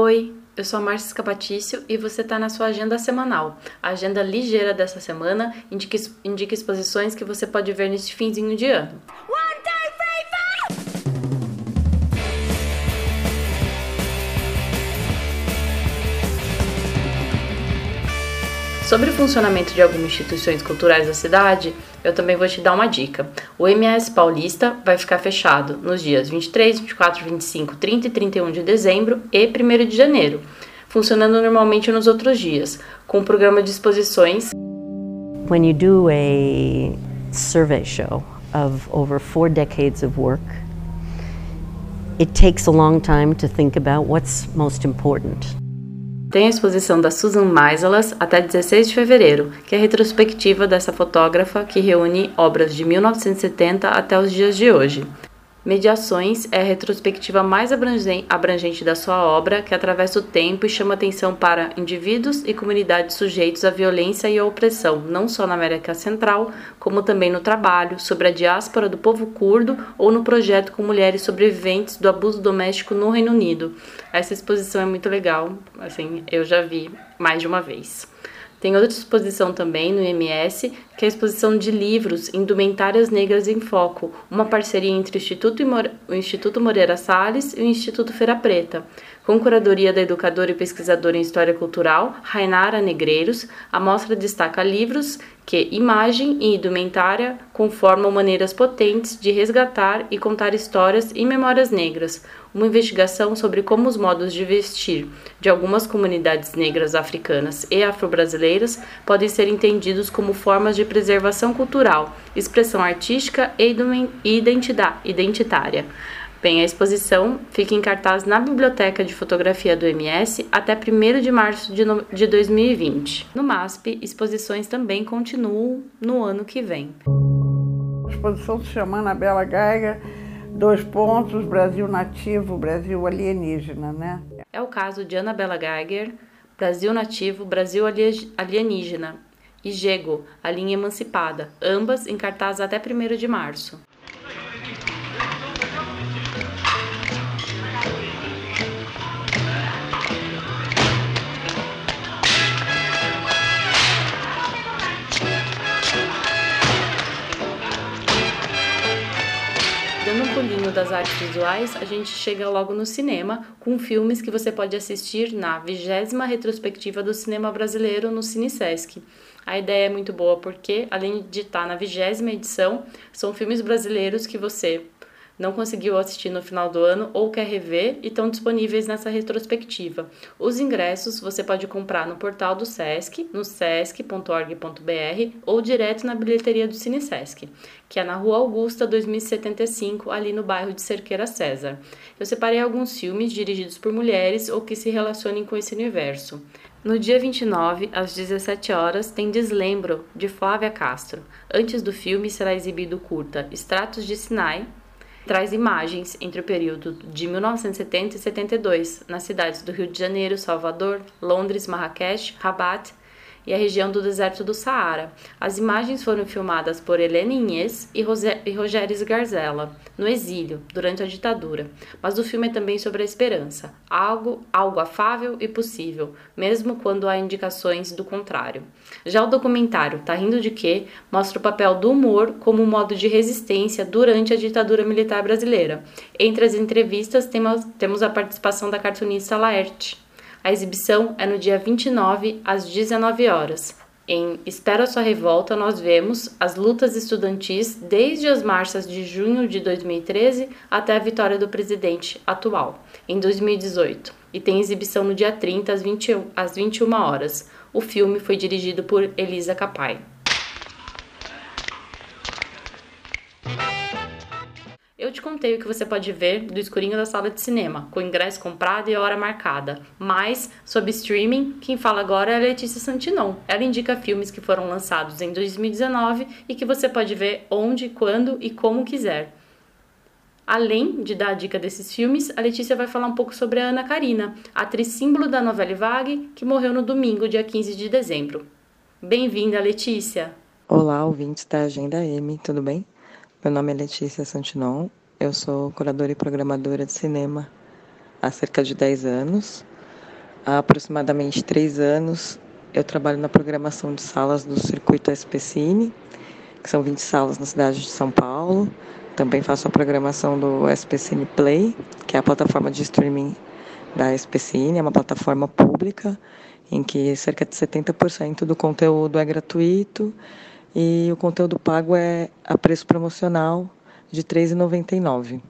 Oi, eu sou a Márcia Escapatício e você está na sua agenda semanal. A agenda ligeira dessa semana indica, indica exposições que você pode ver neste finzinho de ano. Sobre o funcionamento de algumas instituições culturais da cidade, eu também vou te dar uma dica. O MS Paulista vai ficar fechado nos dias 23, 24, 25, 30 e 31 de dezembro e 1 de janeiro, funcionando normalmente nos outros dias, com um programa de exposições. When you do a survey show of over four decades of work, it takes a long time to think about what's most important. Tem a exposição da Susan Meiselas até 16 de fevereiro, que é a retrospectiva dessa fotógrafa que reúne obras de 1970 até os dias de hoje. Mediações é a retrospectiva mais abrangente da sua obra, que atravessa o tempo e chama atenção para indivíduos e comunidades sujeitos à violência e à opressão, não só na América Central, como também no trabalho, sobre a diáspora do povo curdo ou no projeto com mulheres sobreviventes do abuso doméstico no Reino Unido. Essa exposição é muito legal, assim, eu já vi mais de uma vez. Tem outra exposição também no IMS, que é a exposição de livros Indumentárias Negras em Foco, uma parceria entre o Instituto, o Instituto Moreira Salles e o Instituto Feira Preta. Com curadoria da educadora e pesquisadora em História Cultural, Rainara Negreiros, a mostra destaca livros que imagem e indumentária conformam maneiras potentes de resgatar e contar histórias e memórias negras, uma investigação sobre como os modos de vestir de algumas comunidades negras africanas e afro-brasileiras podem ser entendidos como formas de preservação cultural, expressão artística e identitária. Bem, a exposição fica em cartaz na Biblioteca de Fotografia do MS até 1 de março de 2020. No MASP, exposições também continuam no ano que vem. A exposição se chama Anabela Geiger, dois pontos, Brasil nativo, Brasil alienígena, né? É o caso de Anabela Geiger, Brasil nativo, Brasil alienígena, e Jego, a linha emancipada, ambas em cartaz até 1 de março. Das artes visuais, a gente chega logo no cinema com filmes que você pode assistir na vigésima retrospectiva do cinema brasileiro no Cine Sesc. A ideia é muito boa porque, além de estar na vigésima edição, são filmes brasileiros que você não conseguiu assistir no final do ano ou quer rever e estão disponíveis nessa retrospectiva. Os ingressos você pode comprar no portal do SESC, no sesc.org.br ou direto na bilheteria do Cine Sesc, que é na Rua Augusta 2075, ali no bairro de Cerqueira César. Eu separei alguns filmes dirigidos por mulheres ou que se relacionem com esse universo. No dia 29, às 17 horas, tem Deslembro, de Flávia Castro. Antes do filme será exibido curta Extratos de Sinai, traz imagens entre o período de 1970 e 72 nas cidades do Rio de Janeiro, Salvador, Londres, Marrakech, Rabat e a região do deserto do Saara. As imagens foram filmadas por Helena Inês e, e Rogério Garzella, no exílio, durante a ditadura. Mas o filme é também sobre a esperança, algo, algo afável e possível, mesmo quando há indicações do contrário. Já o documentário Tá Rindo de Quê? mostra o papel do humor como um modo de resistência durante a ditadura militar brasileira. Entre as entrevistas temos, a participação da cartunista Laerte. A exibição é no dia 29, às 19 horas. Em Espera Sua Revolta, nós vemos as lutas estudantis desde as marchas de junho de 2013 até a vitória do presidente atual, em 2018. E tem exibição no dia 30, às, 20, às 21 horas. O filme foi dirigido por Elisa Capai. Eu te contei o que você pode ver do escurinho da sala de cinema, com ingresso comprado e hora marcada. Mas, sobre streaming, quem fala agora é a Letícia Santinon. Ela indica filmes que foram lançados em 2019 e que você pode ver onde, quando e como quiser. Além de dar a dica desses filmes, a Letícia vai falar um pouco sobre a Ana Karina, atriz símbolo da novela Vague, que morreu no domingo, dia 15 de dezembro. Bem-vinda, Letícia! Olá, ouvintes da Agenda M, tudo bem? Meu nome é Letícia Santinon, eu sou curadora e programadora de cinema há cerca de 10 anos. Há aproximadamente três anos, eu trabalho na programação de salas do Circuito SPCine, que são 20 salas na cidade de São Paulo. Também faço a programação do SPCine Play, que é a plataforma de streaming da SPCine, é uma plataforma pública em que cerca de 70% do conteúdo é gratuito e o conteúdo pago é a preço promocional de R$ 3,99.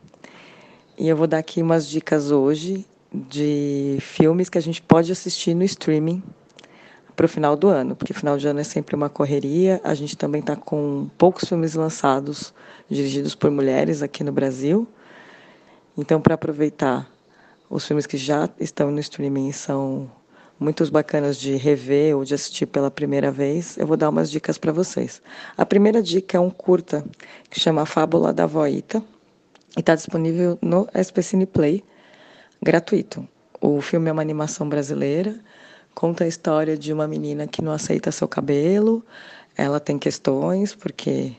E eu vou dar aqui umas dicas hoje de filmes que a gente pode assistir no streaming para o final do ano, porque final de ano é sempre uma correria. A gente também está com poucos filmes lançados dirigidos por mulheres aqui no Brasil. Então, para aproveitar os filmes que já estão no streaming são muitos bacanas de rever ou de assistir pela primeira vez, eu vou dar umas dicas para vocês. A primeira dica é um curta que chama Fábula da Voita e está disponível no SPCine Play, gratuito. O filme é uma animação brasileira, conta a história de uma menina que não aceita seu cabelo, ela tem questões porque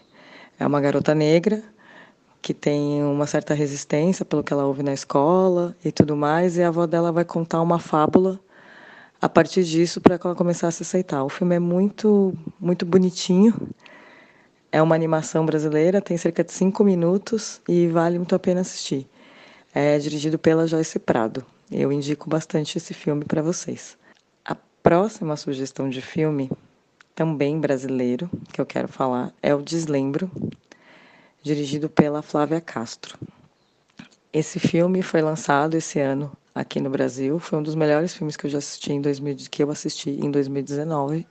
é uma garota negra que tem uma certa resistência pelo que ela ouve na escola e tudo mais, e a avó dela vai contar uma fábula a partir disso para ela começar a aceitar. O filme é muito, muito bonitinho. É uma animação brasileira, tem cerca de cinco minutos e vale muito a pena assistir. É dirigido pela Joyce Prado. Eu indico bastante esse filme para vocês. A próxima sugestão de filme, também brasileiro, que eu quero falar, é o Deslembro, dirigido pela Flávia Castro. Esse filme foi lançado esse ano aqui no Brasil. Foi um dos melhores filmes que eu já assisti em 2000, que eu assisti em 2019.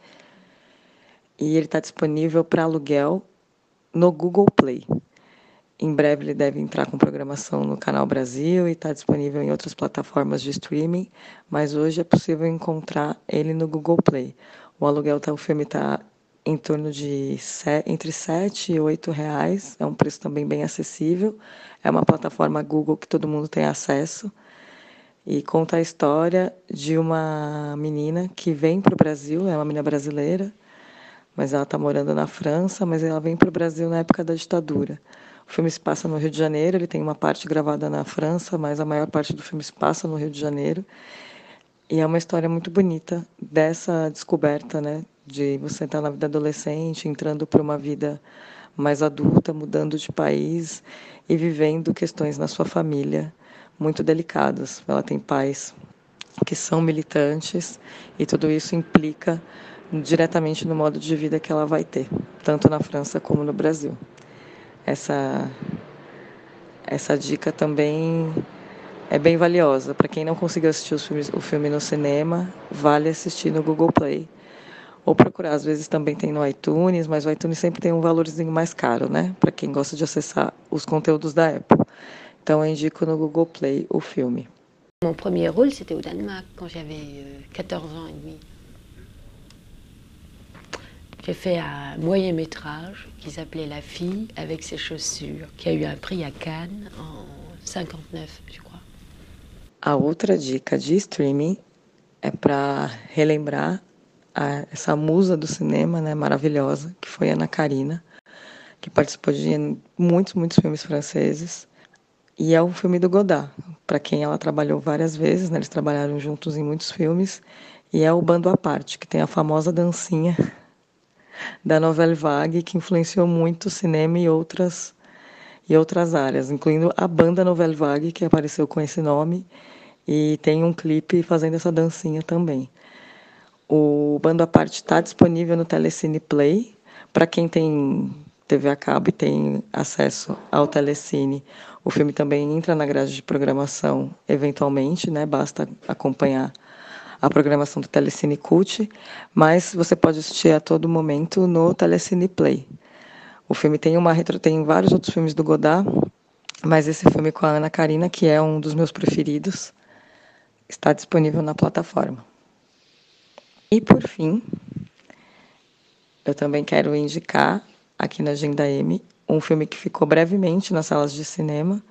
E ele está disponível para aluguel no Google Play. Em breve ele deve entrar com programação no Canal Brasil e está disponível em outras plataformas de streaming, mas hoje é possível encontrar ele no Google Play. O aluguel tá, o filme está em torno de entre 7 e 8 reais, é um preço também bem acessível. É uma plataforma Google que todo mundo tem acesso e conta a história de uma menina que vem para o Brasil, é uma menina brasileira, mas ela está morando na França, mas ela vem para o Brasil na época da ditadura. O filme se passa no Rio de Janeiro, ele tem uma parte gravada na França, mas a maior parte do filme se passa no Rio de Janeiro. E é uma história muito bonita dessa descoberta, né, de você estar na vida adolescente, entrando para uma vida mais adulta, mudando de país e vivendo questões na sua família muito delicadas. Ela tem pais que são militantes e tudo isso implica diretamente no modo de vida que ela vai ter, tanto na França como no Brasil. Essa essa dica também é bem valiosa. Para quem não conseguiu assistir filmes, o filme no cinema, vale assistir no Google Play. Ou procurar, às vezes também tem no iTunes, mas o iTunes sempre tem um valorzinho mais caro, né? Para quem gosta de acessar os conteúdos da Apple. Então eu indico no Google Play o filme. Mon premier rôle, c'était au Danemark, quand j'avais 14 euh, ans et demi. J'ai fait un moyen métrage qui s'appelait La fille avec ses chaussures, qui a eu un prix à Cannes en 59, je crois. A outra dica de streaming é para relembrar a, essa musa do cinema, né, maravilhosa, que foi Ana Karina, que participou de muitos, muitos filmes franceses. E é um filme do Godard, para quem ela trabalhou várias vezes, né? eles trabalharam juntos em muitos filmes. E é o Bando à Parte, que tem a famosa dancinha da novela Vague, que influenciou muito o cinema e outras, e outras áreas, incluindo a banda Novelle Vague, que apareceu com esse nome, e tem um clipe fazendo essa dancinha também. O Bando à Parte está disponível no Telecine Play. Para quem tem TV a cabo e tem acesso ao Telecine, o filme também entra na grade de programação eventualmente, né? Basta acompanhar a programação do Telecine Cult, mas você pode assistir a todo momento no Telecine Play. O filme tem uma retro, tem vários outros filmes do Godard, mas esse filme com a Ana Karina, que é um dos meus preferidos, está disponível na plataforma. E por fim, eu também quero indicar aqui na Agenda M um filme que ficou brevemente nas salas de cinema,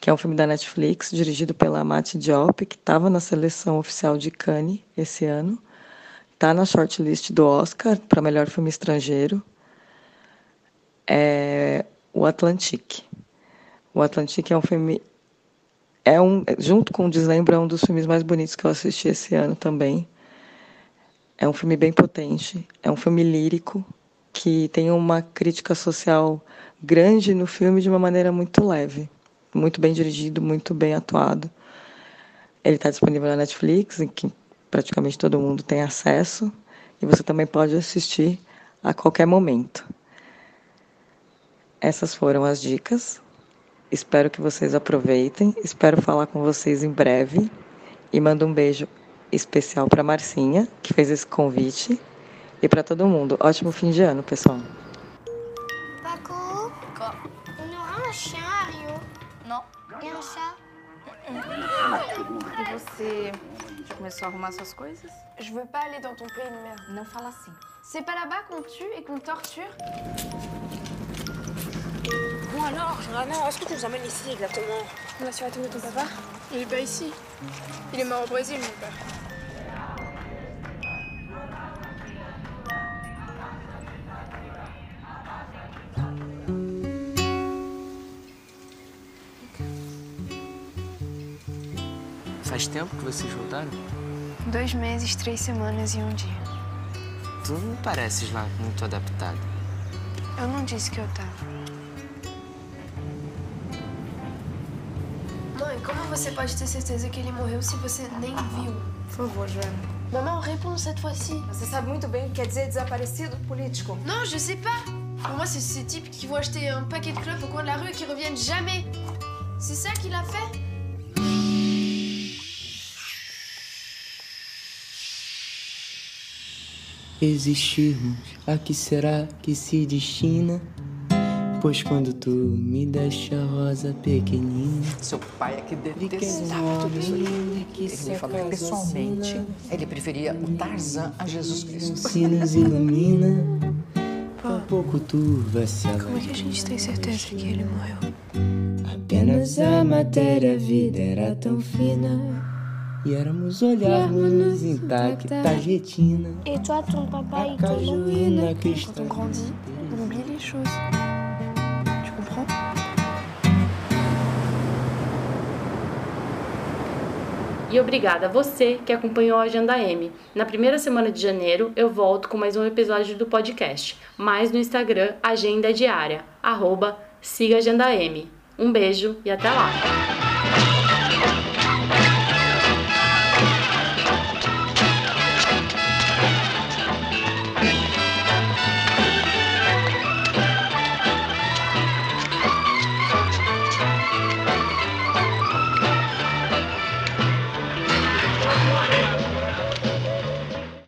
que é um filme da Netflix, dirigido pela Mati Diop, que estava na seleção oficial de Cannes esse ano. Está na shortlist do Oscar para melhor filme estrangeiro. É o Atlantique. O Atlantique é um filme é um, junto com o Deslembro, é um dos filmes mais bonitos que eu assisti esse ano também. É um filme bem potente, é um filme lírico que tem uma crítica social grande no filme de uma maneira muito leve, muito bem dirigido, muito bem atuado. Ele está disponível na Netflix, em que praticamente todo mundo tem acesso, e você também pode assistir a qualquer momento. Essas foram as dicas. Espero que vocês aproveitem. Espero falar com vocês em breve. E mando um beijo especial para Marcinha, que fez esse convite, e para todo mundo. Ótimo fim de ano, pessoal. Paco? On aura un chien à Rio Não. et un chat E você já começou a arrumar suas coisas? Je veux pas aller dans ton pays de merde. Não fala assim. C'est pas là-bas qu'on tue et qu'on torture? Bon alors, vraiment, est-ce que tu nous emmènes ici exactement? On va sur la tombe de ton papa? Il est pas ici. Il est mort au Brésil, mon père. Faz tempo que vocês voltaram? Dois meses, três semanas e um dia. Tu não pareces lá muito adaptado. Eu não disse que eu tava. Mãe, como você pode ter certeza que ele morreu se você nem viu? Por favor, Joana. Maman, réponds cette fois-ci. Você sabe muito bem o que quer dizer desaparecido político. Non, je sais pas. Pour moi, c'est ces types qui vont acheter un paquet de clopes au coin de la rue et qui reviennent jamais. C'est ça qu'il a fait Existirmos, a que será que se destina? Pois quando tu me deste a rosa pequenina Seu pai é que detestava tudo isso que Ele me falou que pessoalmente ele preferia o Tarzan a Jesus Cristo. se nos ilumina Por pouco turva se Como é que a gente tem certeza que ele morreu? Apenas a matéria, a vida era tão fina E éramos olharmos intacta retina Et toi, ton papa, A cajuína Quand on cristalina grandit, on oublie les choses. Tu comprends E obrigada a você que acompanhou a Agenda M. Na primeira semana de janeiro eu volto com mais um episódio do podcast, mais no Instagram Agenda Diária, arroba siga Agenda M. Um beijo e até lá!